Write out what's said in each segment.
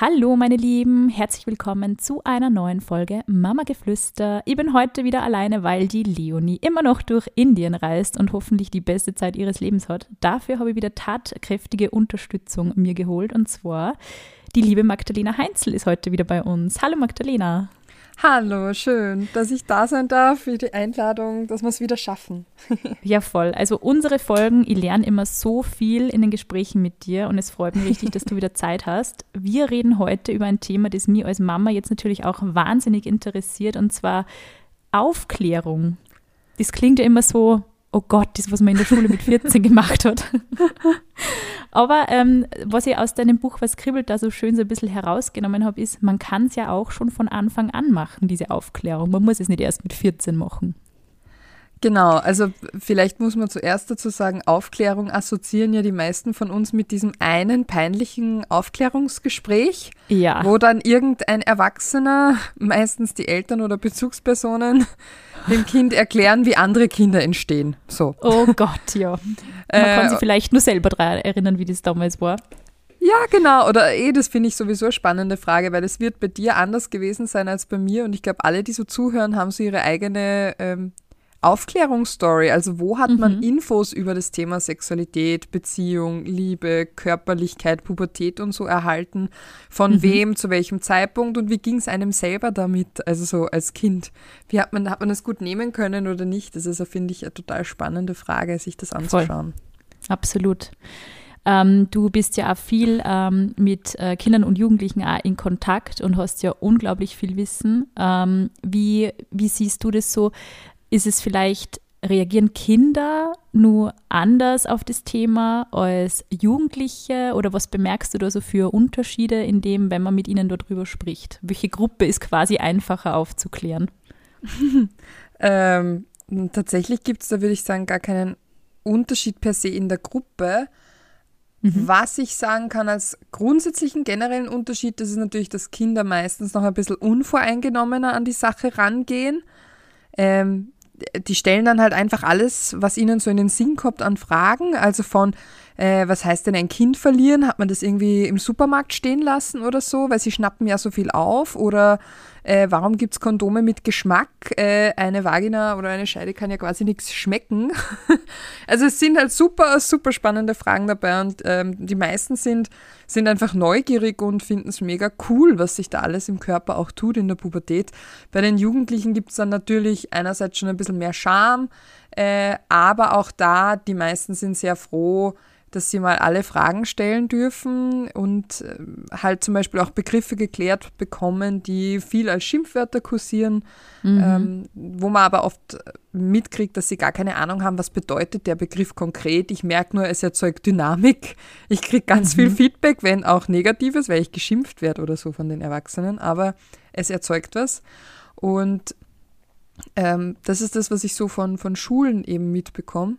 Hallo meine Lieben, herzlich willkommen zu einer neuen Folge Mama Geflüster. Ich bin heute wieder alleine, weil die Leonie immer noch durch Indien reist und hoffentlich die beste Zeit ihres Lebens hat. Dafür habe ich wieder tatkräftige Unterstützung mir geholt und zwar die liebe Magdalena Heinzel ist heute wieder bei uns. Hallo Magdalena. Hallo, schön, dass ich da sein darf, für die Einladung, dass wir es wieder schaffen. ja, voll. Also unsere Folgen, ich lerne immer so viel in den Gesprächen mit dir und es freut mich richtig, dass du wieder Zeit hast. Wir reden heute über ein Thema, das mich als Mama jetzt natürlich auch wahnsinnig interessiert und zwar Aufklärung. Das klingt ja immer so, oh Gott, das, was man in der Schule mit 14 gemacht hat. Aber ähm, was ich aus deinem Buch Was kribbelt da so schön so ein bisschen herausgenommen habe, ist, man kann es ja auch schon von Anfang an machen, diese Aufklärung. Man muss es nicht erst mit 14 machen. Genau, also vielleicht muss man zuerst dazu sagen, Aufklärung assoziieren ja die meisten von uns mit diesem einen peinlichen Aufklärungsgespräch, ja. wo dann irgendein Erwachsener, meistens die Eltern oder Bezugspersonen, dem Kind erklären, wie andere Kinder entstehen. So. Oh Gott, ja. Man äh, kann sich vielleicht nur selber daran erinnern, wie das damals war. Ja, genau. Oder eh, das finde ich sowieso eine spannende Frage, weil es wird bei dir anders gewesen sein als bei mir. Und ich glaube, alle, die so zuhören, haben so ihre eigene ähm, Aufklärungsstory. Also wo hat man mhm. Infos über das Thema Sexualität, Beziehung, Liebe, Körperlichkeit, Pubertät und so erhalten? Von mhm. wem, zu welchem Zeitpunkt und wie ging es einem selber damit, also so als Kind? Wie hat man, hat man das gut nehmen können oder nicht? Das ist, finde ich, eine total spannende Frage, sich das anzuschauen. Voll. Absolut. Ähm, du bist ja auch viel ähm, mit äh, Kindern und Jugendlichen auch in Kontakt und hast ja unglaublich viel Wissen. Ähm, wie, wie siehst du das so? Ist es vielleicht, reagieren Kinder nur anders auf das Thema als Jugendliche oder was bemerkst du da so für Unterschiede in dem, wenn man mit ihnen darüber spricht? Welche Gruppe ist quasi einfacher aufzuklären? ähm, tatsächlich gibt es da, würde ich sagen, gar keinen Unterschied per se in der Gruppe. Mhm. Was ich sagen kann als grundsätzlichen generellen Unterschied, das ist natürlich, dass Kinder meistens noch ein bisschen unvoreingenommener an die Sache rangehen. Ähm, die stellen dann halt einfach alles, was ihnen so in den Sinn kommt an Fragen. Also von, äh, was heißt denn ein Kind verlieren? Hat man das irgendwie im Supermarkt stehen lassen oder so? Weil sie schnappen ja so viel auf. Oder äh, warum gibt es Kondome mit Geschmack? Äh, eine Vagina oder eine Scheide kann ja quasi nichts schmecken. also es sind halt super, super spannende Fragen dabei und ähm, die meisten sind, sind einfach neugierig und finden es mega cool, was sich da alles im Körper auch tut in der Pubertät. Bei den Jugendlichen gibt es dann natürlich einerseits schon ein bisschen mehr Charme, äh, aber auch da, die meisten sind sehr froh, dass sie mal alle Fragen stellen dürfen und äh, halt zum Beispiel auch Begriffe geklärt bekommen, die viel als Schimpfwörter kursieren, mhm. ähm, wo man aber oft mitkriegt, dass sie gar keine Ahnung haben, was bedeutet der Begriff konkret. Ich merke nur, es erzeugt Dynamik. Ich kriege ganz mhm. viel Feedback, wenn auch negatives, weil ich geschimpft werde oder so von den Erwachsenen, aber es erzeugt was. Und ähm, das ist das, was ich so von, von Schulen eben mitbekomme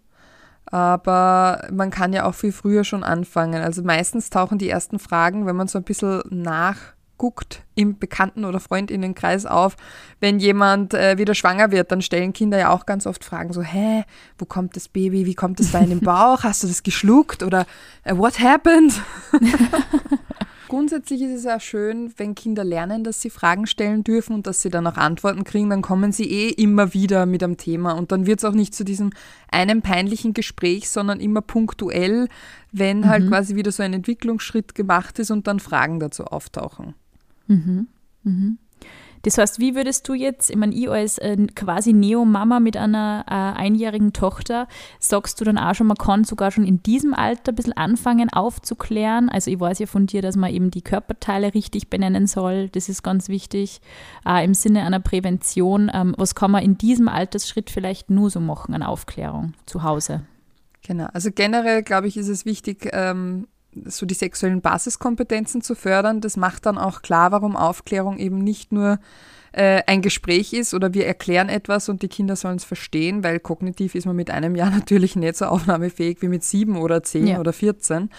aber man kann ja auch viel früher schon anfangen. Also meistens tauchen die ersten Fragen, wenn man so ein bisschen nachguckt, im Bekannten- oder Freundinnenkreis auf. Wenn jemand äh, wieder schwanger wird, dann stellen Kinder ja auch ganz oft Fragen so, hä, wo kommt das Baby, wie kommt es da in den Bauch, hast du das geschluckt oder uh, what happened? Grundsätzlich ist es auch schön, wenn Kinder lernen, dass sie Fragen stellen dürfen und dass sie dann auch Antworten kriegen, dann kommen sie eh immer wieder mit einem Thema und dann wird es auch nicht zu diesem einem peinlichen Gespräch, sondern immer punktuell, wenn halt mhm. quasi wieder so ein Entwicklungsschritt gemacht ist und dann Fragen dazu auftauchen. Mhm. Mhm. Das heißt, wie würdest du jetzt, ich meine, ich als äh, quasi Neo-Mama mit einer äh, einjährigen Tochter, sagst du dann auch schon, man kann sogar schon in diesem Alter ein bisschen anfangen aufzuklären? Also ich weiß ja von dir, dass man eben die Körperteile richtig benennen soll, das ist ganz wichtig, äh, im Sinne einer Prävention. Ähm, was kann man in diesem Altersschritt vielleicht nur so machen an Aufklärung zu Hause? Genau, also generell glaube ich, ist es wichtig, ähm, so die sexuellen Basiskompetenzen zu fördern. Das macht dann auch klar, warum Aufklärung eben nicht nur äh, ein Gespräch ist oder wir erklären etwas und die Kinder sollen es verstehen, weil kognitiv ist man mit einem Jahr natürlich nicht so aufnahmefähig wie mit sieben oder zehn ja. oder vierzehn.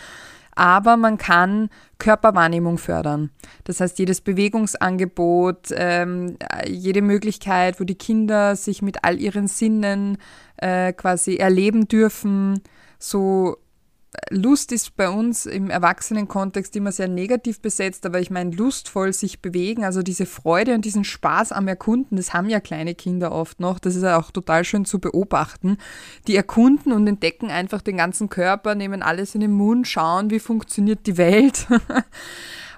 Aber man kann Körperwahrnehmung fördern. Das heißt, jedes Bewegungsangebot, ähm, jede Möglichkeit, wo die Kinder sich mit all ihren Sinnen äh, quasi erleben dürfen, so Lust ist bei uns im Erwachsenenkontext immer sehr negativ besetzt, aber ich meine, lustvoll sich bewegen, also diese Freude und diesen Spaß am Erkunden, das haben ja kleine Kinder oft noch, das ist ja auch total schön zu beobachten. Die erkunden und entdecken einfach den ganzen Körper, nehmen alles in den Mund, schauen, wie funktioniert die Welt.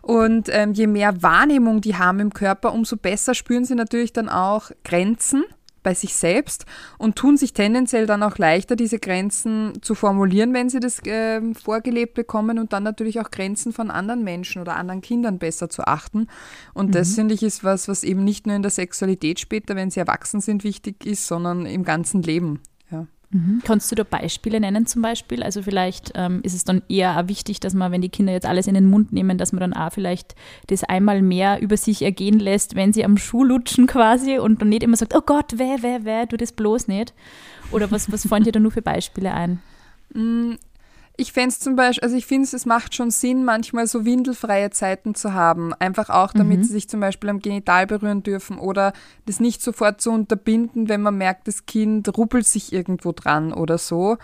Und ähm, je mehr Wahrnehmung die haben im Körper, umso besser spüren sie natürlich dann auch Grenzen bei sich selbst und tun sich tendenziell dann auch leichter, diese Grenzen zu formulieren, wenn sie das äh, vorgelebt bekommen und dann natürlich auch Grenzen von anderen Menschen oder anderen Kindern besser zu achten. Und mhm. das finde ich ist was, was eben nicht nur in der Sexualität später, wenn sie erwachsen sind, wichtig ist, sondern im ganzen Leben. Mhm. Kannst du da Beispiele nennen zum Beispiel? Also vielleicht ähm, ist es dann eher auch wichtig, dass man, wenn die Kinder jetzt alles in den Mund nehmen, dass man dann auch vielleicht das einmal mehr über sich ergehen lässt, wenn sie am Schuh lutschen quasi und dann nicht immer sagt, oh Gott, weh, weh, weh, du das bloß nicht. Oder was, was fallen dir da nur für Beispiele ein? Ich fände es zum Beispiel, also ich finde es, es macht schon Sinn, manchmal so windelfreie Zeiten zu haben. Einfach auch, damit mhm. sie sich zum Beispiel am Genital berühren dürfen oder das nicht sofort zu unterbinden, wenn man merkt, das Kind ruppelt sich irgendwo dran oder so.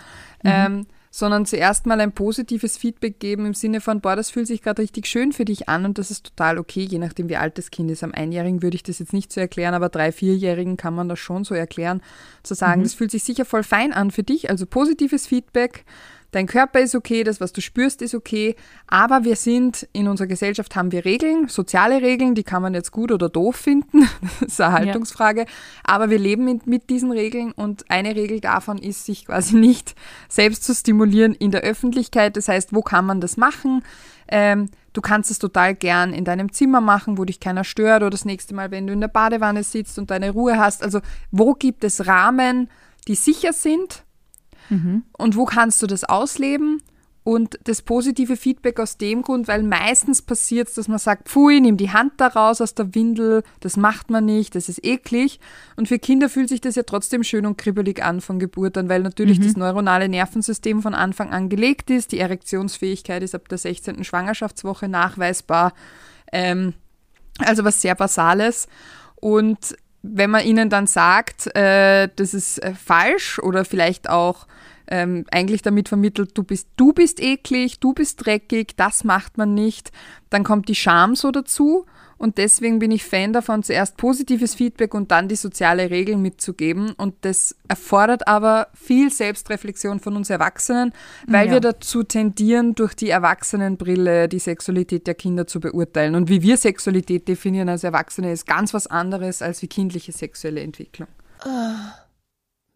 Mhm. Ähm, sondern zuerst mal ein positives Feedback geben im Sinne von, boah, das fühlt sich gerade richtig schön für dich an und das ist total okay, je nachdem, wie alt das Kind ist. Am Einjährigen würde ich das jetzt nicht so erklären, aber drei, vierjährigen kann man das schon so erklären, zu sagen, mhm. das fühlt sich sicher voll fein an für dich, also positives Feedback Dein Körper ist okay, das, was du spürst, ist okay, aber wir sind, in unserer Gesellschaft haben wir Regeln, soziale Regeln, die kann man jetzt gut oder doof finden, das ist eine Haltungsfrage, ja. aber wir leben mit, mit diesen Regeln und eine Regel davon ist, sich quasi nicht selbst zu stimulieren in der Öffentlichkeit, das heißt, wo kann man das machen? Ähm, du kannst es total gern in deinem Zimmer machen, wo dich keiner stört oder das nächste Mal, wenn du in der Badewanne sitzt und deine Ruhe hast. Also wo gibt es Rahmen, die sicher sind Mhm. Und wo kannst du das ausleben? Und das positive Feedback aus dem Grund, weil meistens passiert es, dass man sagt, pfui, nimm die Hand da raus aus der Windel, das macht man nicht, das ist eklig. Und für Kinder fühlt sich das ja trotzdem schön und kribbelig an von Geburt an, weil natürlich mhm. das neuronale Nervensystem von Anfang an gelegt ist. Die Erektionsfähigkeit ist ab der 16. Schwangerschaftswoche nachweisbar. Ähm, also was sehr Basales. Und wenn man ihnen dann sagt, äh, das ist äh, falsch oder vielleicht auch ähm, eigentlich damit vermittelt, du bist, du bist eklig, du bist dreckig, das macht man nicht, dann kommt die Scham so dazu und deswegen bin ich Fan davon, zuerst positives Feedback und dann die soziale Regel mitzugeben. Und das erfordert aber viel Selbstreflexion von uns Erwachsenen, weil ja. wir dazu tendieren, durch die Erwachsenenbrille die Sexualität der Kinder zu beurteilen. Und wie wir Sexualität definieren als Erwachsene, ist ganz was anderes als wie kindliche sexuelle Entwicklung. Oh.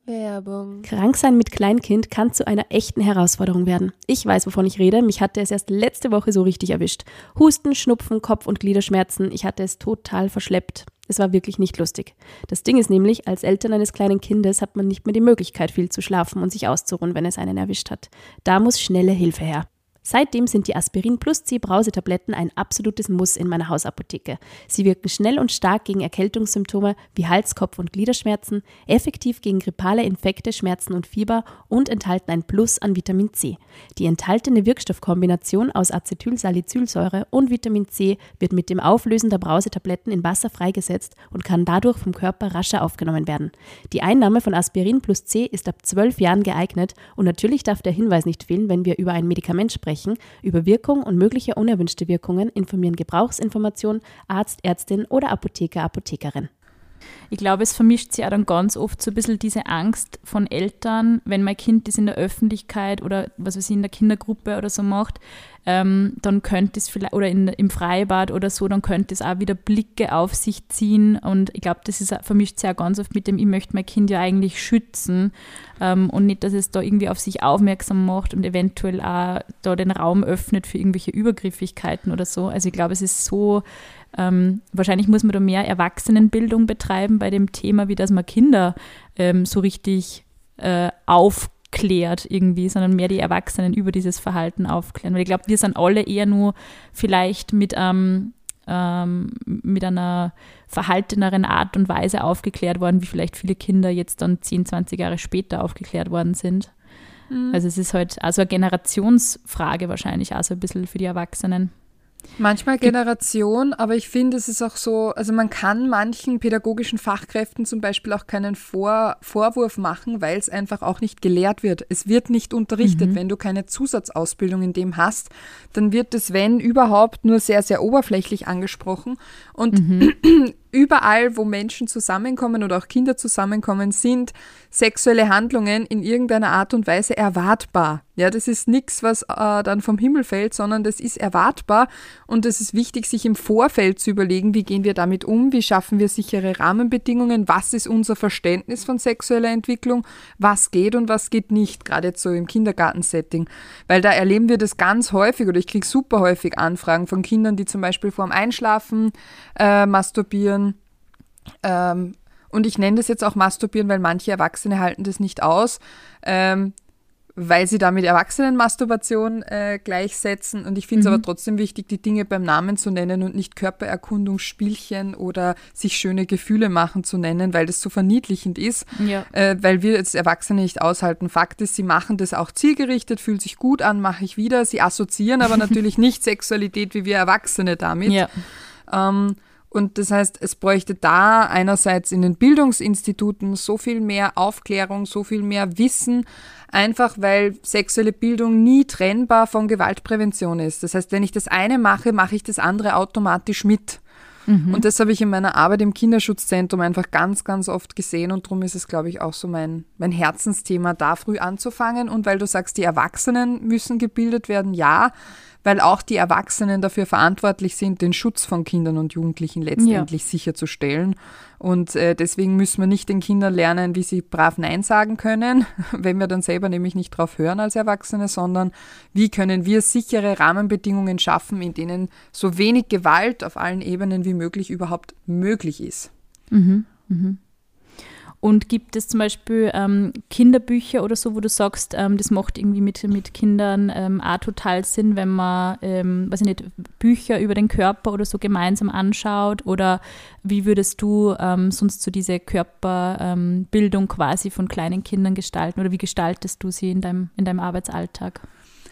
Werbung. Krank sein mit Kleinkind kann zu einer echten Herausforderung werden. Ich weiß, wovon ich rede. Mich hatte es erst letzte Woche so richtig erwischt. Husten, Schnupfen, Kopf- und Gliederschmerzen. Ich hatte es total verschleppt. Es war wirklich nicht lustig. Das Ding ist nämlich, als Eltern eines kleinen Kindes hat man nicht mehr die Möglichkeit, viel zu schlafen und sich auszuruhen, wenn es einen erwischt hat. Da muss schnelle Hilfe her. Seitdem sind die Aspirin Plus C Brausetabletten ein absolutes Muss in meiner Hausapotheke. Sie wirken schnell und stark gegen Erkältungssymptome wie Hals-, Kopf- und Gliederschmerzen, effektiv gegen grippale Infekte, Schmerzen und Fieber und enthalten ein Plus an Vitamin C. Die enthaltene Wirkstoffkombination aus Acetylsalicylsäure und Vitamin C wird mit dem Auflösen der Brausetabletten in Wasser freigesetzt und kann dadurch vom Körper rascher aufgenommen werden. Die Einnahme von Aspirin Plus C ist ab 12 Jahren geeignet und natürlich darf der Hinweis nicht fehlen, wenn wir über ein Medikament sprechen sprechen. Über Wirkung und mögliche unerwünschte Wirkungen informieren Gebrauchsinformation, Arzt, Ärztin oder Apotheker, Apothekerin. Ich glaube, es vermischt sich auch dann ganz oft so ein bisschen diese Angst von Eltern, wenn mein Kind das in der Öffentlichkeit oder was weiß ich, in der Kindergruppe oder so macht, ähm, dann könnte es vielleicht, oder in, im Freibad oder so, dann könnte es auch wieder Blicke auf sich ziehen. Und ich glaube, das ist, vermischt sich auch ganz oft mit dem, ich möchte mein Kind ja eigentlich schützen ähm, und nicht, dass es da irgendwie auf sich aufmerksam macht und eventuell auch da den Raum öffnet für irgendwelche Übergriffigkeiten oder so. Also ich glaube, es ist so, ähm, wahrscheinlich muss man da mehr Erwachsenenbildung betreiben bei dem Thema, wie dass man Kinder ähm, so richtig äh, aufklärt irgendwie, sondern mehr die Erwachsenen über dieses Verhalten aufklären. Weil ich glaube, wir sind alle eher nur vielleicht mit, ähm, ähm, mit einer verhalteneren Art und Weise aufgeklärt worden, wie vielleicht viele Kinder jetzt dann 10, 20 Jahre später aufgeklärt worden sind. Mhm. Also es ist halt also eine Generationsfrage wahrscheinlich, also ein bisschen für die Erwachsenen. Manchmal Generation, aber ich finde, es ist auch so, also man kann manchen pädagogischen Fachkräften zum Beispiel auch keinen Vor Vorwurf machen, weil es einfach auch nicht gelehrt wird. Es wird nicht unterrichtet. Mhm. Wenn du keine Zusatzausbildung in dem hast, dann wird es, wenn überhaupt, nur sehr, sehr oberflächlich angesprochen. Und mhm. überall, wo Menschen zusammenkommen oder auch Kinder zusammenkommen, sind sexuelle Handlungen in irgendeiner Art und Weise erwartbar. Ja, das ist nichts, was äh, dann vom Himmel fällt, sondern das ist erwartbar und es ist wichtig, sich im Vorfeld zu überlegen, wie gehen wir damit um, wie schaffen wir sichere Rahmenbedingungen, was ist unser Verständnis von sexueller Entwicklung, was geht und was geht nicht, gerade jetzt so im Kindergartensetting. Weil da erleben wir das ganz häufig oder ich kriege super häufig Anfragen von Kindern, die zum Beispiel vorm Einschlafen äh, masturbieren. Ähm, und ich nenne das jetzt auch Masturbieren, weil manche Erwachsene halten das nicht aus, ähm, weil sie damit Erwachsenenmasturbation äh, gleichsetzen. Und ich finde es mhm. aber trotzdem wichtig, die Dinge beim Namen zu nennen und nicht Körpererkundungsspielchen oder sich schöne Gefühle machen zu nennen, weil das so verniedlichend ist, ja. äh, weil wir als Erwachsene nicht aushalten. Fakt ist, sie machen das auch zielgerichtet, fühlt sich gut an, mache ich wieder. Sie assoziieren aber natürlich nicht Sexualität wie wir Erwachsene damit. Ja. Ähm, und das heißt, es bräuchte da einerseits in den Bildungsinstituten so viel mehr Aufklärung, so viel mehr Wissen, einfach weil sexuelle Bildung nie trennbar von Gewaltprävention ist. Das heißt, wenn ich das eine mache, mache ich das andere automatisch mit. Mhm. Und das habe ich in meiner Arbeit im Kinderschutzzentrum einfach ganz, ganz oft gesehen und darum ist es, glaube ich, auch so mein, mein Herzensthema, da früh anzufangen. Und weil du sagst, die Erwachsenen müssen gebildet werden, ja, weil auch die Erwachsenen dafür verantwortlich sind, den Schutz von Kindern und Jugendlichen letztendlich ja. sicherzustellen. Und äh, deswegen müssen wir nicht den Kindern lernen, wie sie brav Nein sagen können, wenn wir dann selber nämlich nicht drauf hören als Erwachsene, sondern wie können wir sichere Rahmenbedingungen schaffen, in denen so wenig Gewalt auf allen Ebenen wie möglich überhaupt möglich ist. Mhm, mhm. Und gibt es zum Beispiel ähm, Kinderbücher oder so, wo du sagst, ähm, das macht irgendwie mit, mit Kindern ähm, auch total Sinn, wenn man, ähm, weiß ich nicht, Bücher über den Körper oder so gemeinsam anschaut? Oder wie würdest du ähm, sonst so diese Körperbildung quasi von kleinen Kindern gestalten? Oder wie gestaltest du sie in deinem, in deinem Arbeitsalltag?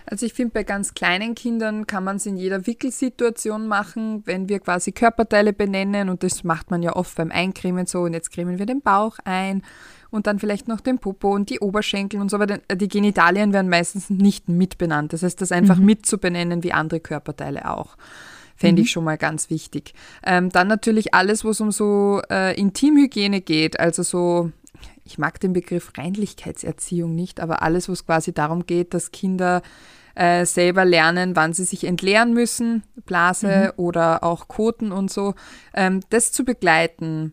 Also ich finde, bei ganz kleinen Kindern kann man es in jeder Wickelsituation machen, wenn wir quasi Körperteile benennen und das macht man ja oft beim Eincremen so und jetzt cremen wir den Bauch ein und dann vielleicht noch den Popo und die Oberschenkel und so weiter. Die Genitalien werden meistens nicht mitbenannt. Das heißt, das einfach mhm. mitzubenennen wie andere Körperteile auch. Fände mhm. ich schon mal ganz wichtig. Ähm, dann natürlich alles, wo es um so äh, Intimhygiene geht, also so ich mag den Begriff Reinlichkeitserziehung nicht, aber alles, wo es quasi darum geht, dass Kinder äh, selber lernen, wann sie sich entleeren müssen, Blase mhm. oder auch Koten und so, ähm, das zu begleiten.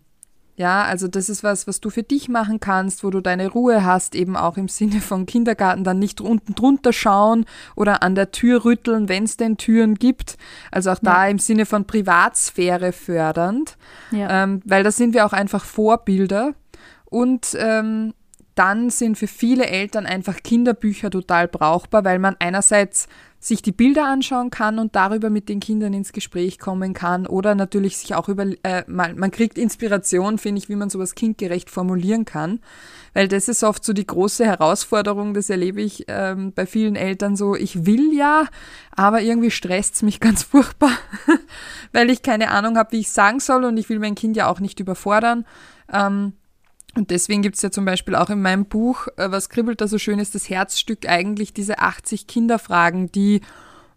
Ja, also das ist was, was du für dich machen kannst, wo du deine Ruhe hast, eben auch im Sinne von Kindergarten, dann nicht unten drunter schauen oder an der Tür rütteln, wenn es denn Türen gibt. Also auch ja. da im Sinne von Privatsphäre fördernd, ja. ähm, weil da sind wir auch einfach Vorbilder. Und ähm, dann sind für viele Eltern einfach Kinderbücher total brauchbar, weil man einerseits sich die Bilder anschauen kann und darüber mit den Kindern ins Gespräch kommen kann oder natürlich sich auch über, äh, man, man kriegt Inspiration, finde ich, wie man sowas kindgerecht formulieren kann, weil das ist oft so die große Herausforderung, das erlebe ich ähm, bei vielen Eltern so, ich will ja, aber irgendwie stresst es mich ganz furchtbar, weil ich keine Ahnung habe, wie ich sagen soll und ich will mein Kind ja auch nicht überfordern. Ähm, und deswegen gibt es ja zum Beispiel auch in meinem Buch, äh, was kribbelt da so schön ist, das Herzstück eigentlich diese 80 Kinderfragen, die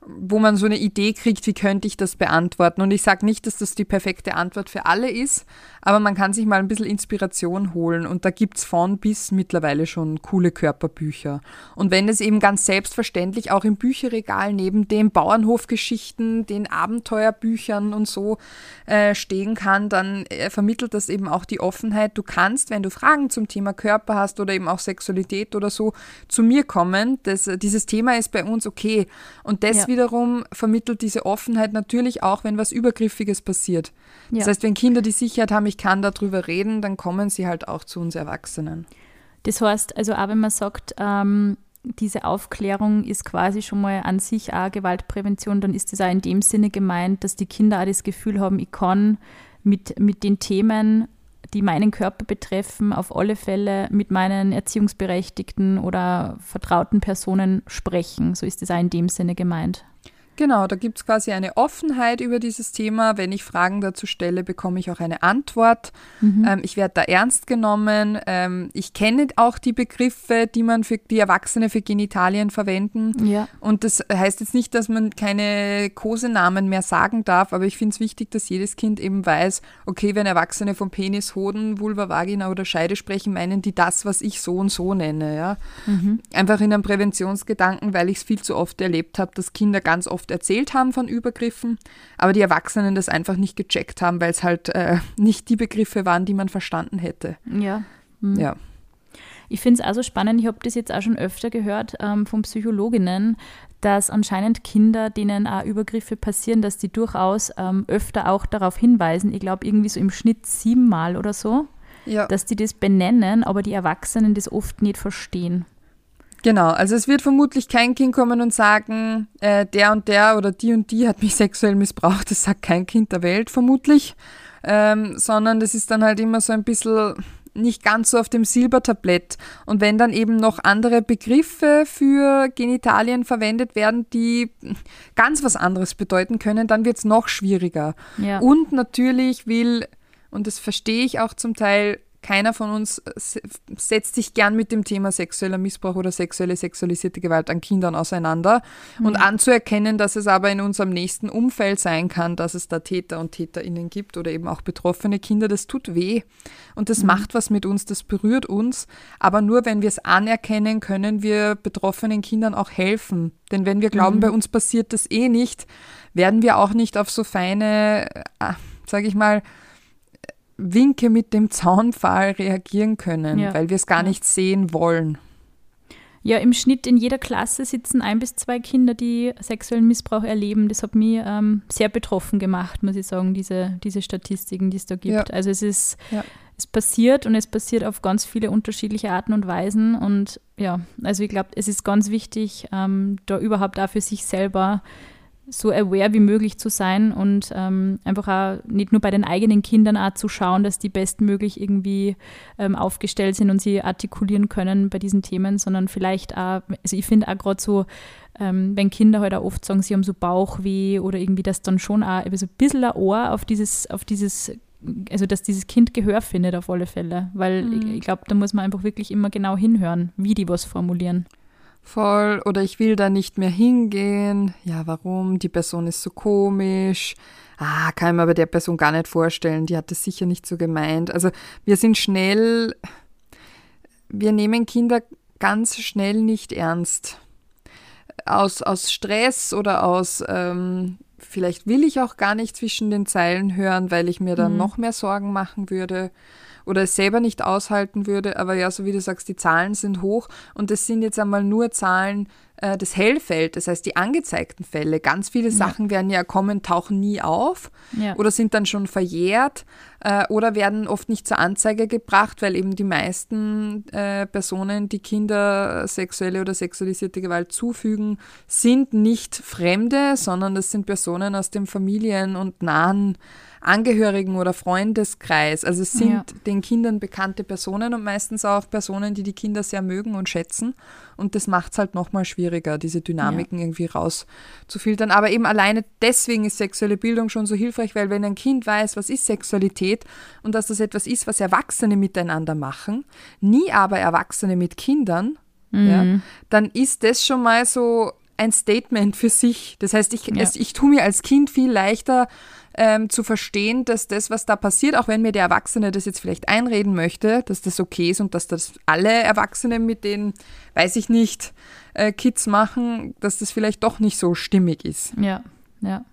wo man so eine Idee kriegt, wie könnte ich das beantworten. Und ich sage nicht, dass das die perfekte Antwort für alle ist, aber man kann sich mal ein bisschen Inspiration holen. Und da gibt es von bis mittlerweile schon coole Körperbücher. Und wenn es eben ganz selbstverständlich auch im Bücherregal neben den Bauernhofgeschichten, den Abenteuerbüchern und so äh, stehen kann, dann äh, vermittelt das eben auch die Offenheit. Du kannst, wenn du Fragen zum Thema Körper hast oder eben auch Sexualität oder so, zu mir kommen. Das, dieses Thema ist bei uns okay. Und das ja wiederum vermittelt diese Offenheit natürlich auch, wenn was Übergriffiges passiert. Ja. Das heißt, wenn Kinder die Sicherheit haben, ich kann darüber reden, dann kommen sie halt auch zu uns Erwachsenen. Das heißt, also auch wenn man sagt, ähm, diese Aufklärung ist quasi schon mal an sich auch Gewaltprävention, dann ist das auch in dem Sinne gemeint, dass die Kinder auch das Gefühl haben, ich kann mit, mit den Themen die meinen Körper betreffen, auf alle Fälle mit meinen Erziehungsberechtigten oder vertrauten Personen sprechen. So ist es auch in dem Sinne gemeint. Genau, da gibt es quasi eine Offenheit über dieses Thema. Wenn ich Fragen dazu stelle, bekomme ich auch eine Antwort. Mhm. Ähm, ich werde da ernst genommen. Ähm, ich kenne auch die Begriffe, die man für die Erwachsene für Genitalien verwenden. Ja. Und das heißt jetzt nicht, dass man keine Kosenamen mehr sagen darf, aber ich finde es wichtig, dass jedes Kind eben weiß, okay, wenn Erwachsene vom Penis, Hoden, Vulva, Vagina oder Scheide sprechen, meinen die das, was ich so und so nenne. Ja? Mhm. Einfach in einem Präventionsgedanken, weil ich es viel zu oft erlebt habe, dass Kinder ganz oft erzählt haben von Übergriffen, aber die Erwachsenen das einfach nicht gecheckt haben, weil es halt äh, nicht die Begriffe waren, die man verstanden hätte. Ja. Mhm. Ja. Ich finde es also spannend, ich habe das jetzt auch schon öfter gehört ähm, von Psychologinnen, dass anscheinend Kinder, denen auch Übergriffe passieren, dass die durchaus ähm, öfter auch darauf hinweisen, ich glaube irgendwie so im Schnitt siebenmal oder so, ja. dass die das benennen, aber die Erwachsenen das oft nicht verstehen. Genau, also es wird vermutlich kein Kind kommen und sagen, äh, der und der oder die und die hat mich sexuell missbraucht. Das sagt kein Kind der Welt vermutlich, ähm, sondern das ist dann halt immer so ein bisschen nicht ganz so auf dem Silbertablett. Und wenn dann eben noch andere Begriffe für Genitalien verwendet werden, die ganz was anderes bedeuten können, dann wird es noch schwieriger. Ja. Und natürlich will, und das verstehe ich auch zum Teil, keiner von uns äh, setzt sich gern mit dem Thema sexueller Missbrauch oder sexuelle sexualisierte Gewalt an Kindern auseinander. Mhm. Und anzuerkennen, dass es aber in unserem nächsten Umfeld sein kann, dass es da Täter und Täterinnen gibt oder eben auch betroffene Kinder, das tut weh. Und das mhm. macht was mit uns, das berührt uns. Aber nur wenn wir es anerkennen, können wir betroffenen Kindern auch helfen. Denn wenn wir glauben, mhm. bei uns passiert das eh nicht, werden wir auch nicht auf so feine, äh, sage ich mal, Winke mit dem Zaunpfahl reagieren können, ja. weil wir es gar nicht sehen wollen. Ja, im Schnitt in jeder Klasse sitzen ein bis zwei Kinder, die sexuellen Missbrauch erleben. Das hat mich ähm, sehr betroffen gemacht, muss ich sagen, diese, diese Statistiken, die es da gibt. Ja. Also es ist, ja. es passiert und es passiert auf ganz viele unterschiedliche Arten und Weisen. Und ja, also ich glaube, es ist ganz wichtig, ähm, da überhaupt auch für sich selber so aware wie möglich zu sein und ähm, einfach auch nicht nur bei den eigenen Kindern auch zu schauen, dass die bestmöglich irgendwie ähm, aufgestellt sind und sie artikulieren können bei diesen Themen, sondern vielleicht auch, also ich finde auch gerade so, ähm, wenn Kinder halt auch oft sagen, sie haben so Bauchweh oder irgendwie das dann schon auch so ein bisschen ein Ohr auf dieses, auf dieses also dass dieses Kind Gehör findet auf alle Fälle, weil mhm. ich, ich glaube, da muss man einfach wirklich immer genau hinhören, wie die was formulieren voll oder ich will da nicht mehr hingehen. Ja, warum? Die Person ist so komisch. Ah, kann ich mir bei der Person gar nicht vorstellen. Die hat das sicher nicht so gemeint. Also wir sind schnell, wir nehmen Kinder ganz schnell nicht ernst. Aus, aus Stress oder aus, ähm, vielleicht will ich auch gar nicht zwischen den Zeilen hören, weil ich mir dann mhm. noch mehr Sorgen machen würde oder es selber nicht aushalten würde. Aber ja, so wie du sagst, die Zahlen sind hoch und es sind jetzt einmal nur Zahlen äh, des Hellfeld, das heißt die angezeigten Fälle. Ganz viele Sachen ja. werden ja kommen, tauchen nie auf ja. oder sind dann schon verjährt äh, oder werden oft nicht zur Anzeige gebracht, weil eben die meisten äh, Personen, die Kinder sexuelle oder sexualisierte Gewalt zufügen, sind nicht Fremde, sondern das sind Personen aus dem Familien- und nahen Angehörigen oder Freundeskreis. Also es sind ja. den Kindern bekannte Personen und meistens auch Personen, die die Kinder sehr mögen und schätzen. Und das macht es halt nochmal schwieriger, diese Dynamiken ja. irgendwie rauszufiltern. Aber eben alleine deswegen ist sexuelle Bildung schon so hilfreich, weil wenn ein Kind weiß, was ist Sexualität und dass das etwas ist, was Erwachsene miteinander machen, nie aber Erwachsene mit Kindern, mhm. ja, dann ist das schon mal so ein Statement für sich. Das heißt, ich, ja. es, ich tue mir als Kind viel leichter, ähm, zu verstehen, dass das, was da passiert, auch wenn mir der Erwachsene das jetzt vielleicht einreden möchte, dass das okay ist und dass das alle Erwachsenen mit denen, weiß ich nicht, äh, Kids machen, dass das vielleicht doch nicht so stimmig ist. Ja, ja.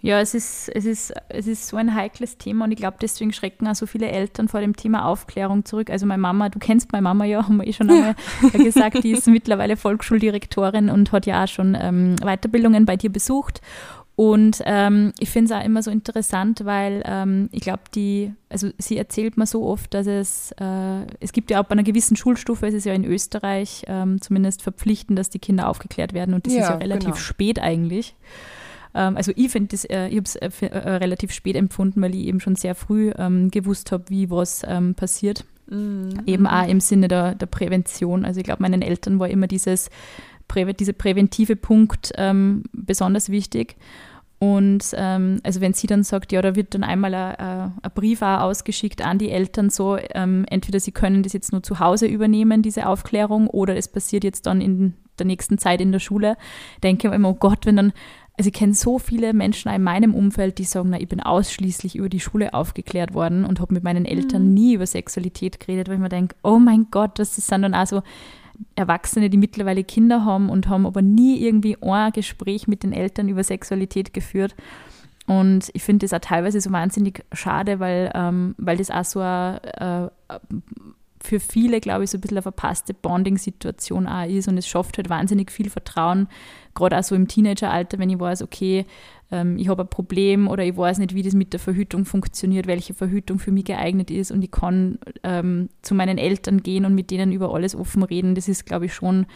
Ja, es ist, es, ist, es ist so ein heikles Thema und ich glaube, deswegen schrecken auch so viele Eltern vor dem Thema Aufklärung zurück. Also meine Mama, du kennst meine Mama ja, haben wir eh schon einmal gesagt, die ist mittlerweile Volksschuldirektorin und hat ja auch schon ähm, Weiterbildungen bei dir besucht. Und ähm, ich finde es auch immer so interessant, weil ähm, ich glaube, die, also sie erzählt mir so oft, dass es, äh, es gibt ja auch bei einer gewissen Schulstufe, es ist ja in Österreich ähm, zumindest verpflichtend, dass die Kinder aufgeklärt werden und das ja, ist ja relativ genau. spät eigentlich. Ähm, also ich finde das, äh, ich habe es äh, äh, relativ spät empfunden, weil ich eben schon sehr früh ähm, gewusst habe, wie was ähm, passiert. Mhm. Eben auch im Sinne der, der Prävention. Also ich glaube, meinen Eltern war immer dieses, prä dieser präventive Punkt ähm, besonders wichtig. Und ähm, also wenn sie dann sagt, ja, da wird dann einmal ein, Brief auch ausgeschickt an die Eltern, so ähm, entweder sie können das jetzt nur zu Hause übernehmen, diese Aufklärung, oder es passiert jetzt dann in der nächsten Zeit in der Schule, denke ich immer, oh Gott, wenn dann, also ich kenne so viele Menschen in meinem Umfeld, die sagen, na, ich bin ausschließlich über die Schule aufgeklärt worden und habe mit meinen Eltern mhm. nie über Sexualität geredet, weil ich mir denke, oh mein Gott, das sind dann also Erwachsene, die mittlerweile Kinder haben und haben aber nie irgendwie ein Gespräch mit den Eltern über Sexualität geführt. Und ich finde das auch teilweise so wahnsinnig schade, weil, ähm, weil das auch so ein, äh, für viele, glaube ich, so ein bisschen eine verpasste Bonding-Situation auch ist und es schafft halt wahnsinnig viel Vertrauen, gerade auch so im Teenageralter, wenn ich weiß, okay, ähm, ich habe ein Problem oder ich weiß nicht, wie das mit der Verhütung funktioniert, welche Verhütung für mich geeignet ist und ich kann ähm, zu meinen Eltern gehen und mit denen über alles offen reden. Das ist, glaube ich, schon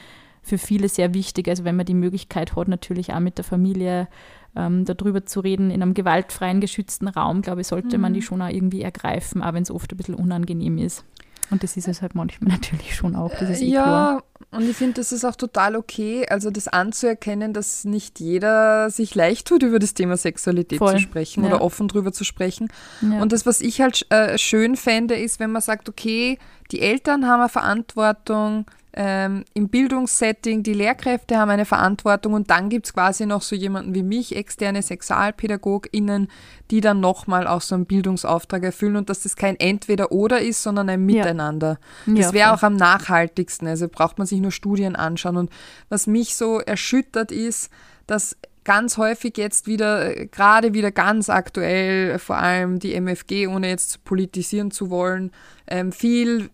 für viele sehr wichtig. Also wenn man die Möglichkeit hat, natürlich auch mit der Familie ähm, darüber zu reden, in einem gewaltfreien, geschützten Raum, glaube ich, sollte mhm. man die mhm. schon auch irgendwie ergreifen, auch wenn es oft ein bisschen unangenehm ist. Und das ist es halt manchmal natürlich schon auch, dieses äh, Ja, und ich finde, das ist auch total okay, also das anzuerkennen, dass nicht jeder sich leicht tut, über das Thema Sexualität Voll. zu sprechen ja. oder offen drüber zu sprechen. Ja. Und das, was ich halt äh, schön fände, ist, wenn man sagt, okay, die Eltern haben eine Verantwortung, ähm, im Bildungssetting, die Lehrkräfte haben eine Verantwortung und dann gibt es quasi noch so jemanden wie mich, externe SexualpädagogInnen, die dann nochmal auch so einen Bildungsauftrag erfüllen und dass das kein Entweder-Oder ist, sondern ein Miteinander. Ja. Das wäre auch am nachhaltigsten. Also braucht man sich nur Studien anschauen. Und was mich so erschüttert ist, dass ganz häufig jetzt wieder, äh, gerade wieder ganz aktuell, vor allem die MFG, ohne jetzt politisieren zu wollen, ähm, viel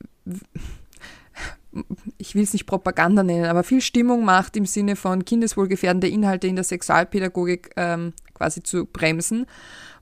ich will es nicht Propaganda nennen, aber viel Stimmung macht im Sinne von kindeswohlgefährdende Inhalte in der Sexualpädagogik ähm, quasi zu bremsen,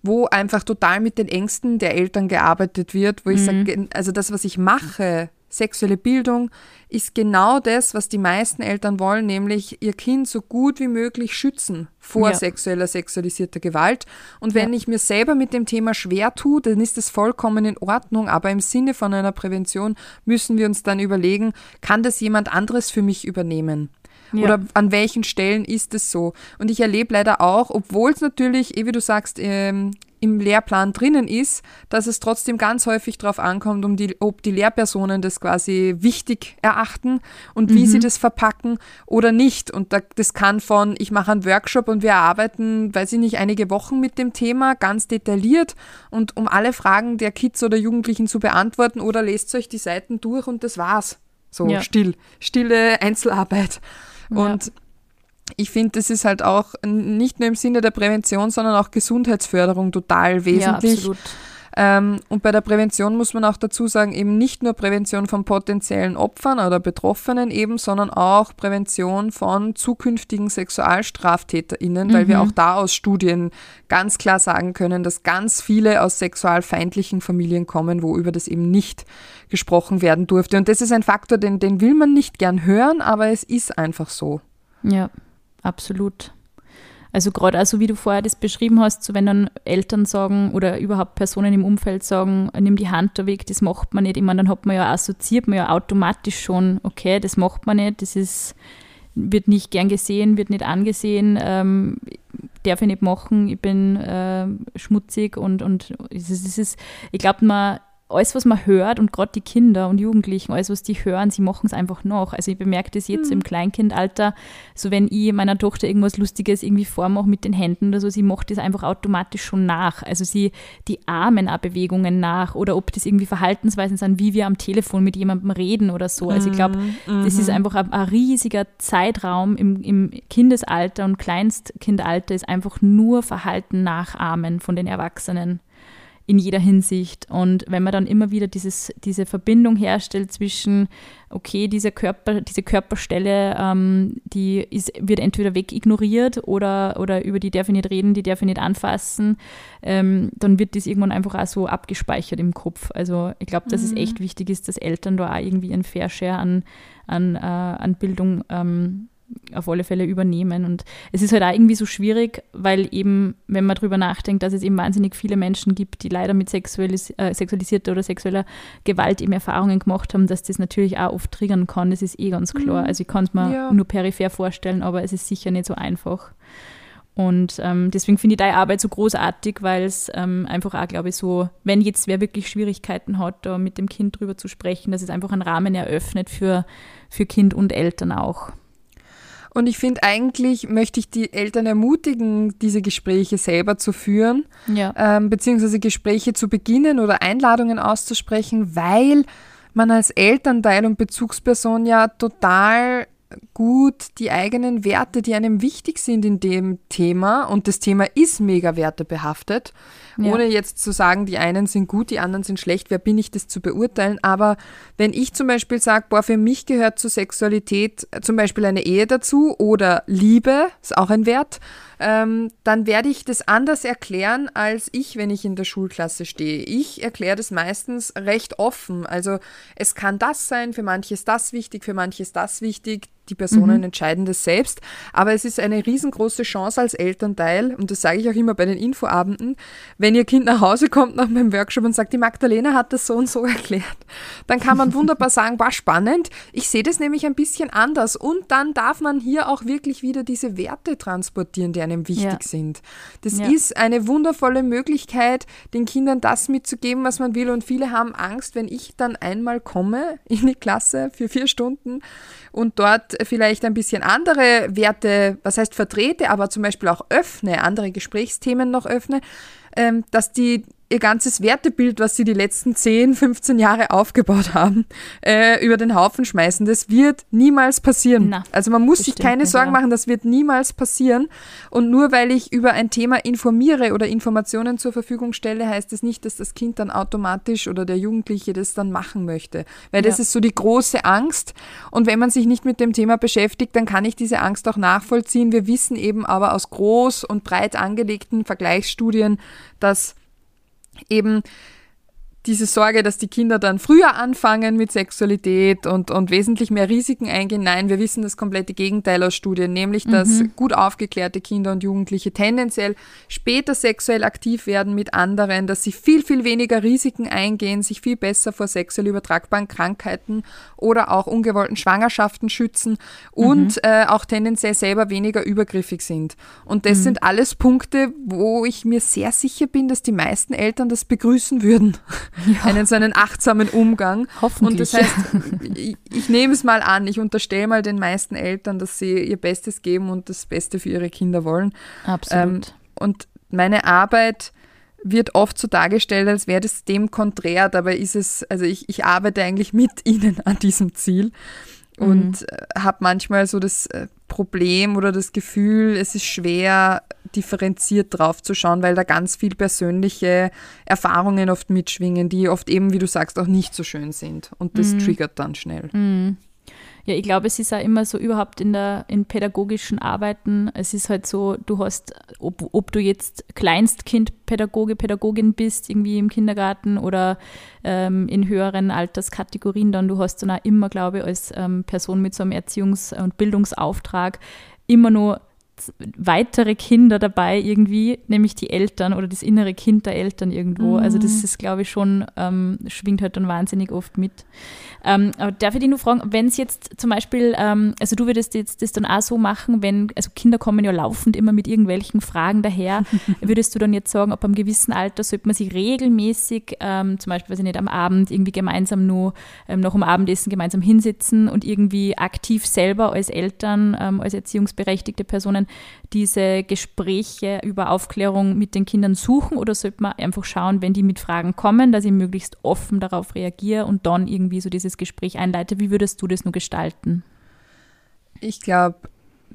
wo einfach total mit den Ängsten der Eltern gearbeitet wird, wo ich mhm. sage, also das, was ich mache, Sexuelle Bildung ist genau das, was die meisten Eltern wollen, nämlich ihr Kind so gut wie möglich schützen vor ja. sexueller, sexualisierter Gewalt. Und wenn ja. ich mir selber mit dem Thema schwer tue, dann ist das vollkommen in Ordnung. Aber im Sinne von einer Prävention müssen wir uns dann überlegen, kann das jemand anderes für mich übernehmen? Ja. Oder an welchen Stellen ist es so? Und ich erlebe leider auch, obwohl es natürlich, eh wie du sagst, ähm, im Lehrplan drinnen ist, dass es trotzdem ganz häufig darauf ankommt, um die, ob die Lehrpersonen das quasi wichtig erachten und wie mhm. sie das verpacken oder nicht. Und da, das kann von, ich mache einen Workshop und wir arbeiten, weiß ich nicht, einige Wochen mit dem Thema, ganz detailliert und um alle Fragen der Kids oder Jugendlichen zu beantworten oder lest euch die Seiten durch und das war's. So ja. still, stille Einzelarbeit. Und ja ich finde, das ist halt auch nicht nur im Sinne der Prävention, sondern auch Gesundheitsförderung total wesentlich. Ja, absolut. Ähm, und bei der Prävention muss man auch dazu sagen, eben nicht nur Prävention von potenziellen Opfern oder Betroffenen eben, sondern auch Prävention von zukünftigen SexualstraftäterInnen, mhm. weil wir mhm. auch da aus Studien ganz klar sagen können, dass ganz viele aus sexualfeindlichen Familien kommen, wo über das eben nicht gesprochen werden durfte. Und das ist ein Faktor, den, den will man nicht gern hören, aber es ist einfach so. Ja, absolut. Also gerade also wie du vorher das beschrieben hast, so wenn dann Eltern sagen oder überhaupt Personen im Umfeld sagen, nimm die Hand da weg, das macht man nicht. Ich meine, dann hat man ja assoziiert man ja automatisch schon, okay, das macht man nicht, das ist, wird nicht gern gesehen, wird nicht angesehen, ähm, darf ich nicht machen, ich bin äh, schmutzig und, und es ist, ich glaube, man alles, was man hört und gerade die Kinder und Jugendlichen, alles, was die hören, sie machen es einfach noch. Also ich bemerke das jetzt mhm. im Kleinkindalter, so wenn ich meiner Tochter irgendwas Lustiges irgendwie vormache mit den Händen oder so, sie macht das einfach automatisch schon nach. Also sie die Armen auch Bewegungen nach oder ob das irgendwie Verhaltensweisen sind, wie wir am Telefon mit jemandem reden oder so. Also ich glaube, mhm. das ist mhm. einfach ein, ein riesiger Zeitraum im, im Kindesalter und Kleinstkindalter ist einfach nur Verhalten nachahmen von den Erwachsenen in jeder Hinsicht. Und wenn man dann immer wieder dieses, diese Verbindung herstellt zwischen, okay, diese, Körper, diese Körperstelle, ähm, die ist, wird entweder wegignoriert oder, oder über die darf ich nicht reden, die darf ich nicht anfassen, ähm, dann wird das irgendwann einfach auch so abgespeichert im Kopf. Also ich glaube, dass mhm. es echt wichtig ist, dass Eltern da auch irgendwie ein Fair Share an, an, äh, an Bildung ähm, auf alle Fälle übernehmen. Und es ist halt auch irgendwie so schwierig, weil eben, wenn man darüber nachdenkt, dass es eben wahnsinnig viele Menschen gibt, die leider mit sexualis äh, sexualisierter oder sexueller Gewalt eben Erfahrungen gemacht haben, dass das natürlich auch oft triggern kann. Das ist eh ganz klar. Mhm. Also ich kann es mir ja. nur peripher vorstellen, aber es ist sicher nicht so einfach. Und ähm, deswegen finde ich deine Arbeit so großartig, weil es ähm, einfach auch, glaube ich, so, wenn jetzt wer wirklich Schwierigkeiten hat, da mit dem Kind drüber zu sprechen, dass es einfach einen Rahmen eröffnet für, für Kind und Eltern auch. Und ich finde eigentlich, möchte ich die Eltern ermutigen, diese Gespräche selber zu führen, ja. ähm, beziehungsweise Gespräche zu beginnen oder Einladungen auszusprechen, weil man als Elternteil und Bezugsperson ja total gut die eigenen Werte, die einem wichtig sind in dem Thema, und das Thema ist mega wertebehaftet, ja. ohne jetzt zu sagen, die einen sind gut, die anderen sind schlecht, wer bin ich, das zu beurteilen. Aber wenn ich zum Beispiel sage, boah, für mich gehört zur Sexualität zum Beispiel eine Ehe dazu oder Liebe, ist auch ein Wert, ähm, dann werde ich das anders erklären als ich, wenn ich in der Schulklasse stehe. Ich erkläre das meistens recht offen. Also es kann das sein, für manche ist das wichtig, für manche ist das wichtig. Die Personen mhm. entscheiden das selbst. Aber es ist eine riesengroße Chance als Elternteil, und das sage ich auch immer bei den Infoabenden, wenn ihr Kind nach Hause kommt nach meinem Workshop und sagt, die Magdalena hat das so und so erklärt, dann kann man wunderbar sagen, war spannend. Ich sehe das nämlich ein bisschen anders. Und dann darf man hier auch wirklich wieder diese Werte transportieren, die einem wichtig ja. sind. Das ja. ist eine wundervolle Möglichkeit, den Kindern das mitzugeben, was man will. Und viele haben Angst, wenn ich dann einmal komme in die Klasse für vier Stunden und dort vielleicht ein bisschen andere Werte, was heißt vertrete, aber zum Beispiel auch öffne, andere Gesprächsthemen noch öffne, ähm, dass die ihr ganzes Wertebild, was sie die letzten 10, 15 Jahre aufgebaut haben, äh, über den Haufen schmeißen. Das wird niemals passieren. Na, also man muss sich keine Sorgen machen, das wird niemals passieren. Und nur weil ich über ein Thema informiere oder Informationen zur Verfügung stelle, heißt es das nicht, dass das Kind dann automatisch oder der Jugendliche das dann machen möchte. Weil ja. das ist so die große Angst. Und wenn man sich nicht mit dem Thema beschäftigt, dann kann ich diese Angst auch nachvollziehen. Wir wissen eben aber aus groß und breit angelegten Vergleichsstudien, dass eben diese Sorge, dass die Kinder dann früher anfangen mit Sexualität und, und wesentlich mehr Risiken eingehen. Nein, wir wissen das komplette Gegenteil aus Studien, nämlich dass mhm. gut aufgeklärte Kinder und Jugendliche tendenziell später sexuell aktiv werden mit anderen, dass sie viel, viel weniger Risiken eingehen, sich viel besser vor sexuell übertragbaren Krankheiten oder auch ungewollten Schwangerschaften schützen und mhm. äh, auch tendenziell selber weniger übergriffig sind. Und das mhm. sind alles Punkte, wo ich mir sehr sicher bin, dass die meisten Eltern das begrüßen würden ja. einen so einen achtsamen Umgang. Hoffentlich. Und das heißt, ich, ich nehme es mal an, ich unterstelle mal den meisten Eltern, dass sie ihr Bestes geben und das Beste für ihre Kinder wollen. Absolut. Ähm, und meine Arbeit wird oft so dargestellt, als wäre das dem konträr, dabei ist es, also ich, ich arbeite eigentlich mit ihnen an diesem Ziel und mhm. Äh, habe manchmal so das äh, Problem oder das Gefühl, es ist schwer, differenziert drauf zu schauen, weil da ganz viel persönliche Erfahrungen oft mitschwingen, die oft eben, wie du sagst, auch nicht so schön sind. Und das mhm. triggert dann schnell. Mhm. Ja, ich glaube, es ist auch immer so überhaupt in der in pädagogischen Arbeiten. Es ist halt so, du hast, ob, ob du jetzt Kleinstkindpädagoge, Pädagogin bist, irgendwie im Kindergarten oder ähm, in höheren Alterskategorien, dann du hast dann auch immer, glaube ich, als ähm, Person mit so einem Erziehungs- und Bildungsauftrag immer nur weitere Kinder dabei irgendwie, nämlich die Eltern oder das innere Kind der Eltern irgendwo. Mhm. Also das ist, glaube ich, schon, ähm, schwingt halt dann wahnsinnig oft mit. Ähm, aber darf ich dich nur fragen, wenn es jetzt zum Beispiel, ähm, also du würdest jetzt das dann auch so machen, wenn, also Kinder kommen ja laufend immer mit irgendwelchen Fragen daher, würdest du dann jetzt sagen, ab einem gewissen Alter sollte man sich regelmäßig, ähm, zum Beispiel, weiß ich nicht, am Abend irgendwie gemeinsam nur ähm, noch am Abendessen gemeinsam hinsitzen und irgendwie aktiv selber als Eltern, ähm, als erziehungsberechtigte Personen diese Gespräche über Aufklärung mit den Kindern suchen oder sollte man einfach schauen, wenn die mit Fragen kommen, dass ich möglichst offen darauf reagiere und dann irgendwie so dieses Gespräch einleite? Wie würdest du das nur gestalten? Ich glaube,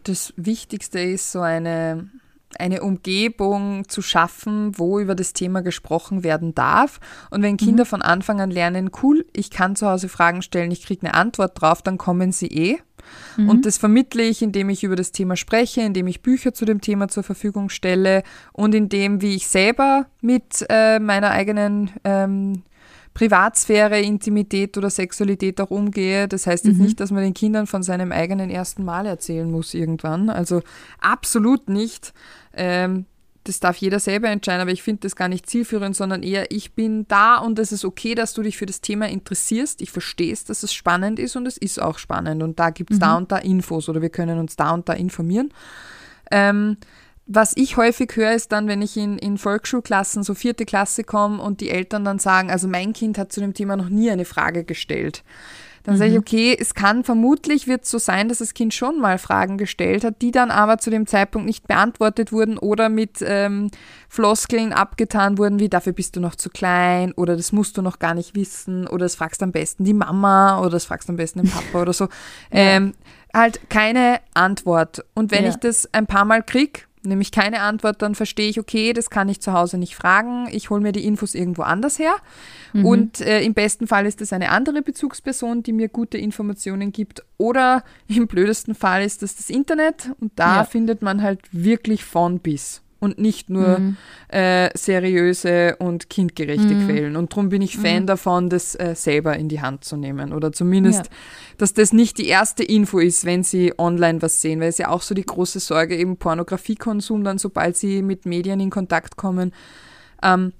das Wichtigste ist so eine, eine Umgebung zu schaffen, wo über das Thema gesprochen werden darf. Und wenn Kinder mhm. von Anfang an lernen, cool, ich kann zu Hause Fragen stellen, ich kriege eine Antwort drauf, dann kommen sie eh. Mhm. Und das vermittle ich, indem ich über das Thema spreche, indem ich Bücher zu dem Thema zur Verfügung stelle und indem, wie ich selber mit äh, meiner eigenen ähm, Privatsphäre, Intimität oder Sexualität auch umgehe. Das heißt jetzt mhm. nicht, dass man den Kindern von seinem eigenen ersten Mal erzählen muss irgendwann. Also absolut nicht. Ähm, das darf jeder selber entscheiden, aber ich finde das gar nicht zielführend, sondern eher, ich bin da und es ist okay, dass du dich für das Thema interessierst. Ich verstehe es, dass es spannend ist und es ist auch spannend und da gibt es mhm. da und da Infos oder wir können uns da und da informieren. Ähm, was ich häufig höre, ist dann, wenn ich in, in Volksschulklassen, so vierte Klasse komme und die Eltern dann sagen, also mein Kind hat zu dem Thema noch nie eine Frage gestellt. Dann mhm. sage ich, okay, es kann vermutlich wird so sein, dass das Kind schon mal Fragen gestellt hat, die dann aber zu dem Zeitpunkt nicht beantwortet wurden oder mit ähm, Floskeln abgetan wurden, wie dafür bist du noch zu klein oder das musst du noch gar nicht wissen oder das fragst am besten die Mama oder das fragst am besten den Papa oder so. Ähm, halt keine Antwort. Und wenn ja. ich das ein paar Mal krieg, nämlich keine Antwort, dann verstehe ich, okay, das kann ich zu Hause nicht fragen, ich hole mir die Infos irgendwo anders her. Mhm. Und äh, im besten Fall ist es eine andere Bezugsperson, die mir gute Informationen gibt. Oder im blödesten Fall ist es das Internet und da ja. findet man halt wirklich von bis und nicht nur mhm. äh, seriöse und kindgerechte mhm. Quellen. Und darum bin ich Fan mhm. davon, das äh, selber in die Hand zu nehmen. Oder zumindest, ja. dass das nicht die erste Info ist, wenn sie online was sehen. Weil es ja auch so die große Sorge, eben Pornografiekonsum, dann sobald sie mit Medien in Kontakt kommen. Ähm,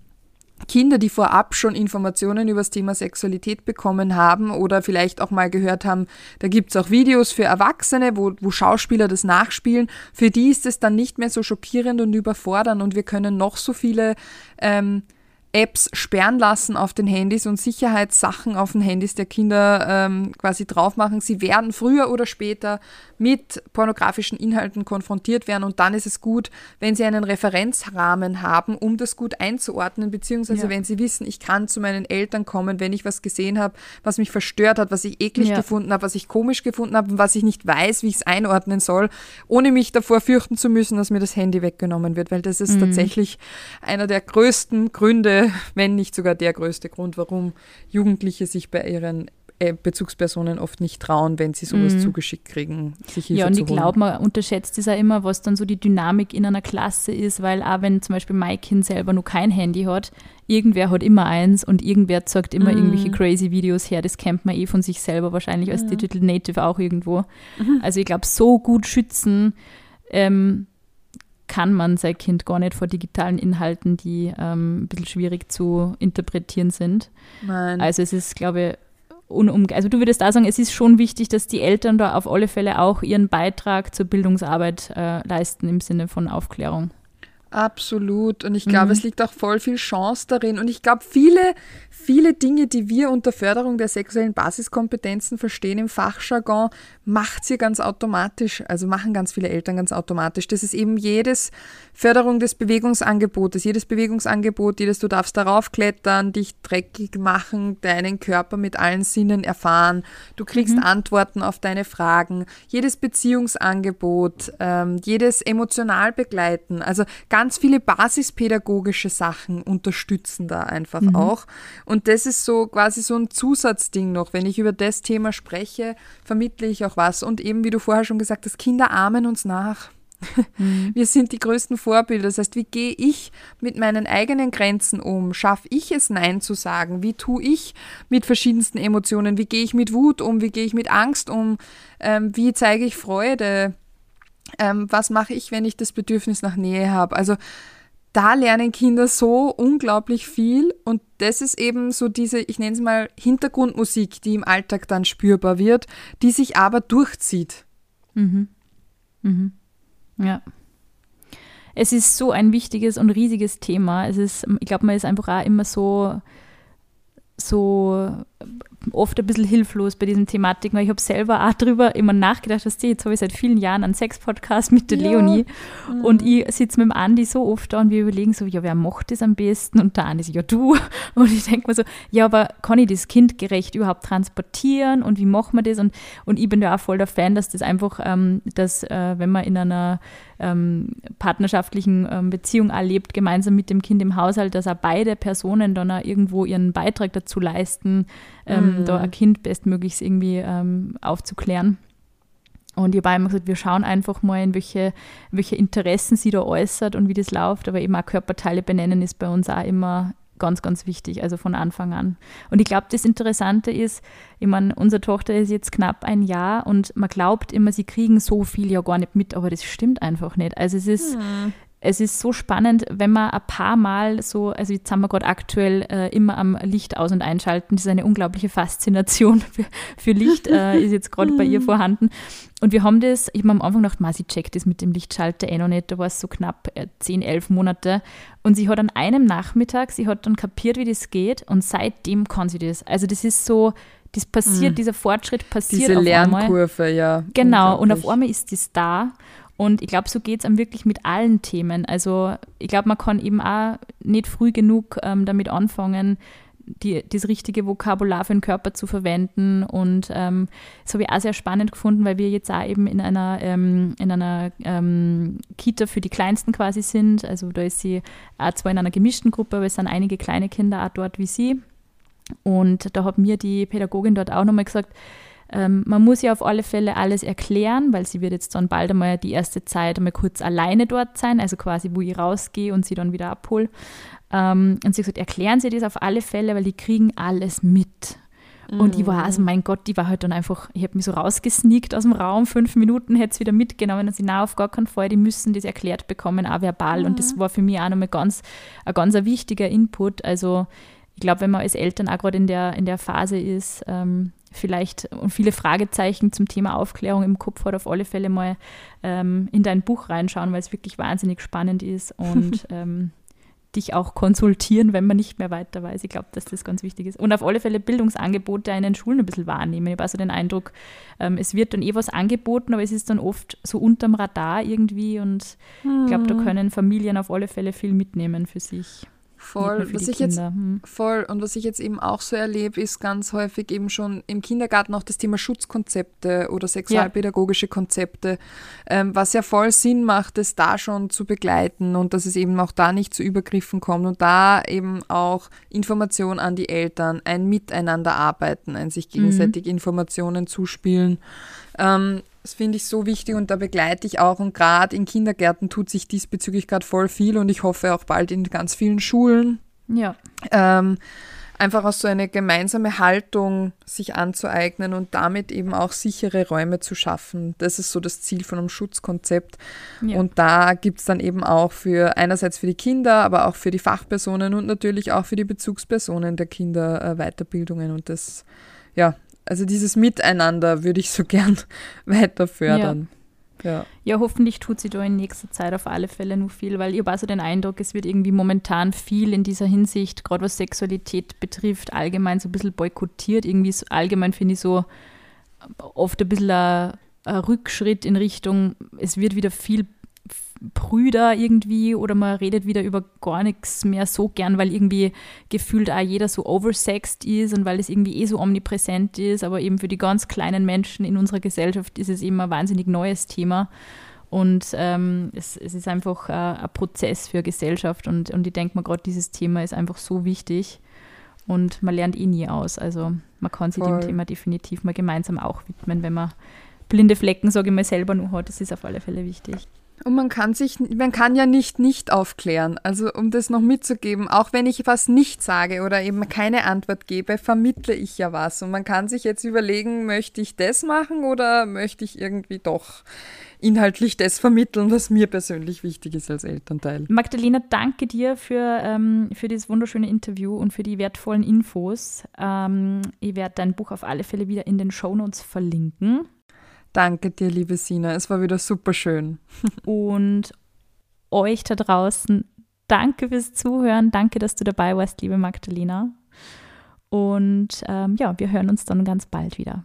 Kinder, die vorab schon Informationen über das Thema Sexualität bekommen haben oder vielleicht auch mal gehört haben, da gibt's auch Videos für Erwachsene, wo, wo Schauspieler das nachspielen, für die ist es dann nicht mehr so schockierend und überfordernd und wir können noch so viele ähm, Apps sperren lassen auf den Handys und Sicherheitssachen auf den Handys der Kinder ähm, quasi drauf machen. Sie werden früher oder später mit pornografischen Inhalten konfrontiert werden und dann ist es gut, wenn sie einen Referenzrahmen haben, um das gut einzuordnen, beziehungsweise ja. wenn sie wissen, ich kann zu meinen Eltern kommen, wenn ich was gesehen habe, was mich verstört hat, was ich eklig ja. gefunden habe, was ich komisch gefunden habe und was ich nicht weiß, wie ich es einordnen soll, ohne mich davor fürchten zu müssen, dass mir das Handy weggenommen wird, weil das ist mhm. tatsächlich einer der größten Gründe, wenn nicht sogar der größte Grund, warum Jugendliche sich bei ihren äh, Bezugspersonen oft nicht trauen, wenn sie sowas mhm. zugeschickt kriegen, sich Hilfe Ja, und ich glaube, man unterschätzt es ja immer, was dann so die Dynamik in einer Klasse ist, weil auch wenn zum Beispiel mein Kind selber nur kein Handy hat, irgendwer hat immer eins und irgendwer zeigt immer mhm. irgendwelche crazy Videos her. Das kennt man eh von sich selber wahrscheinlich als ja. Digital Native auch irgendwo. Mhm. Also ich glaube, so gut schützen ähm, kann man sein Kind gar nicht vor digitalen Inhalten, die ähm, ein bisschen schwierig zu interpretieren sind. Nein. Also es ist, glaube ich, unum, also du würdest da sagen, es ist schon wichtig, dass die Eltern da auf alle Fälle auch ihren Beitrag zur Bildungsarbeit äh, leisten im Sinne von Aufklärung. Absolut. Und ich glaube, mhm. es liegt auch voll viel Chance darin. Und ich glaube, viele, viele Dinge, die wir unter Förderung der sexuellen Basiskompetenzen verstehen im Fachjargon, macht sie ganz automatisch. Also machen ganz viele Eltern ganz automatisch. Das ist eben jedes Förderung des Bewegungsangebotes, jedes Bewegungsangebot, jedes du darfst darauf klettern, dich dreckig machen, deinen Körper mit allen Sinnen erfahren. Du kriegst mhm. Antworten auf deine Fragen. Jedes Beziehungsangebot, ähm, jedes emotional begleiten. Also ganz viele basispädagogische Sachen unterstützen da einfach mhm. auch. Und das ist so quasi so ein Zusatzding noch. Wenn ich über das Thema spreche, vermittle ich auch was. Und eben, wie du vorher schon gesagt hast, Kinder ahmen uns nach. Mhm. Wir sind die größten Vorbilder. Das heißt, wie gehe ich mit meinen eigenen Grenzen um? Schaffe ich es, Nein zu sagen? Wie tue ich mit verschiedensten Emotionen? Wie gehe ich mit Wut um? Wie gehe ich mit Angst um? Ähm, wie zeige ich Freude? Ähm, was mache ich, wenn ich das Bedürfnis nach Nähe habe? Also da lernen Kinder so unglaublich viel und das ist eben so diese, ich nenne es mal Hintergrundmusik, die im Alltag dann spürbar wird, die sich aber durchzieht. Mhm. Mhm. Ja. Es ist so ein wichtiges und riesiges Thema. Es ist, ich glaube, man ist einfach auch immer so, so oft ein bisschen hilflos bei diesen Thematiken, weil ich habe selber auch drüber immer nachgedacht, dass jetzt habe ich seit vielen Jahren einen Sex-Podcast mit der ja. Leonie mhm. und ich sitze mit dem Andi so oft da und wir überlegen so, ja, wer macht das am besten? Und der Andi so, ja, du. Und ich denke mir so, ja, aber kann ich das kindgerecht überhaupt transportieren und wie machen wir das? Und, und ich bin ja auch voll der Fan, dass das einfach, ähm, dass äh, wenn man in einer ähm, partnerschaftlichen ähm, Beziehung erlebt, gemeinsam mit dem Kind im Haushalt, dass auch beide Personen dann auch irgendwo ihren Beitrag dazu leisten, ähm, mhm. da ein Kind bestmöglichst irgendwie ähm, aufzuklären. Und ich habe immer gesagt, wir schauen einfach mal, in welche, welche Interessen sie da äußert und wie das läuft. Aber eben auch Körperteile benennen ist bei uns auch immer ganz, ganz wichtig, also von Anfang an. Und ich glaube, das Interessante ist, ich meine, unsere Tochter ist jetzt knapp ein Jahr und man glaubt immer, sie kriegen so viel ja gar nicht mit, aber das stimmt einfach nicht. Also es ist, hm es ist so spannend, wenn man ein paar Mal so, also jetzt haben wir gerade aktuell äh, immer am Licht aus- und einschalten. Das ist eine unglaubliche Faszination für, für Licht, äh, ist jetzt gerade bei ihr vorhanden. Und wir haben das, ich habe am Anfang gedacht, sie checkt das mit dem Lichtschalter eh noch nicht, da war es so knapp äh, 10, 11 Monate. Und sie hat an einem Nachmittag, sie hat dann kapiert, wie das geht und seitdem kann sie das. Also das ist so, das passiert, mhm. dieser Fortschritt passiert Diese Lernkurve, einmal. ja. Genau, und auf einmal ist das da. Und ich glaube, so geht es einem wirklich mit allen Themen. Also ich glaube, man kann eben auch nicht früh genug ähm, damit anfangen, die, das richtige Vokabular für den Körper zu verwenden. Und ähm, das habe ich auch sehr spannend gefunden, weil wir jetzt auch eben in einer, ähm, in einer ähm, Kita für die Kleinsten quasi sind. Also da ist sie auch zwar in einer gemischten Gruppe, aber es sind einige kleine Kinder auch dort wie sie. Und da hat mir die Pädagogin dort auch nochmal gesagt, ähm, man muss ja auf alle Fälle alles erklären, weil sie wird jetzt dann bald einmal die erste Zeit einmal kurz alleine dort sein, also quasi, wo ich rausgehe und sie dann wieder abhole. Ähm, und sie hat gesagt, erklären Sie das auf alle Fälle, weil die kriegen alles mit. Und ich war, also mhm. mein Gott, die war halt dann einfach, ich habe mich so rausgesneakt aus dem Raum, fünf Minuten hätte es wieder mitgenommen und sie, na, auf gar keinen Fall, die müssen das erklärt bekommen, auch verbal. Mhm. Und das mhm. war für mich auch nochmal ganz, ein ganz wichtiger Input. Also ich glaube, wenn man als Eltern auch gerade in der, in der Phase ist, ähm, vielleicht und viele Fragezeichen zum Thema Aufklärung im Kopf hat, auf alle Fälle mal ähm, in dein Buch reinschauen, weil es wirklich wahnsinnig spannend ist und ähm, dich auch konsultieren, wenn man nicht mehr weiter weiß. Ich glaube, dass das ganz wichtig ist. Und auf alle Fälle Bildungsangebote in den Schulen ein bisschen wahrnehmen. Ich habe also den Eindruck, ähm, es wird dann eh was angeboten, aber es ist dann oft so unterm Radar irgendwie und hm. ich glaube, da können Familien auf alle Fälle viel mitnehmen für sich. Voll. Was ich jetzt hm. voll und was ich jetzt eben auch so erlebe, ist ganz häufig eben schon im Kindergarten auch das Thema Schutzkonzepte oder sexualpädagogische ja. Konzepte, ähm, was ja voll Sinn macht, es da schon zu begleiten und dass es eben auch da nicht zu Übergriffen kommt und da eben auch Information an die Eltern, ein Miteinander arbeiten, ein sich gegenseitig mhm. Informationen zuspielen. Ähm, das finde ich so wichtig und da begleite ich auch. Und gerade in Kindergärten tut sich diesbezüglich gerade voll viel und ich hoffe auch bald in ganz vielen Schulen. Ja. Ähm, einfach auch so eine gemeinsame Haltung sich anzueignen und damit eben auch sichere Räume zu schaffen. Das ist so das Ziel von einem Schutzkonzept. Ja. Und da gibt es dann eben auch für einerseits für die Kinder, aber auch für die Fachpersonen und natürlich auch für die Bezugspersonen der Kinder äh, Weiterbildungen. Und das ja, also dieses Miteinander würde ich so gern weiter fördern. Ja. ja. Ja. hoffentlich tut sie da in nächster Zeit auf alle Fälle nur viel, weil ich habe also den Eindruck, es wird irgendwie momentan viel in dieser Hinsicht, gerade was Sexualität betrifft, allgemein so ein bisschen boykottiert. Irgendwie so, allgemein finde ich so oft ein bisschen ein, ein Rückschritt in Richtung, es wird wieder viel Brüder irgendwie oder man redet wieder über gar nichts mehr so gern, weil irgendwie gefühlt auch jeder so oversexed ist und weil es irgendwie eh so omnipräsent ist, aber eben für die ganz kleinen Menschen in unserer Gesellschaft ist es eben ein wahnsinnig neues Thema. Und ähm, es, es, ist einfach äh, ein Prozess für Gesellschaft und, und ich denke mal, gerade dieses Thema ist einfach so wichtig und man lernt eh nie aus. Also man kann sich Voll. dem Thema definitiv mal gemeinsam auch widmen, wenn man blinde Flecken, sage ich mal, selber nur hat. Das ist auf alle Fälle wichtig. Und man kann sich, man kann ja nicht nicht aufklären. Also um das noch mitzugeben, auch wenn ich was nicht sage oder eben keine Antwort gebe, vermittle ich ja was. Und man kann sich jetzt überlegen, möchte ich das machen oder möchte ich irgendwie doch inhaltlich das vermitteln, was mir persönlich wichtig ist als Elternteil. Magdalena, danke dir für, ähm, für dieses wunderschöne Interview und für die wertvollen Infos. Ähm, ich werde dein Buch auf alle Fälle wieder in den Shownotes verlinken. Danke dir, liebe Sina. Es war wieder super schön. Und euch da draußen, danke fürs Zuhören. Danke, dass du dabei warst, liebe Magdalena. Und ähm, ja, wir hören uns dann ganz bald wieder.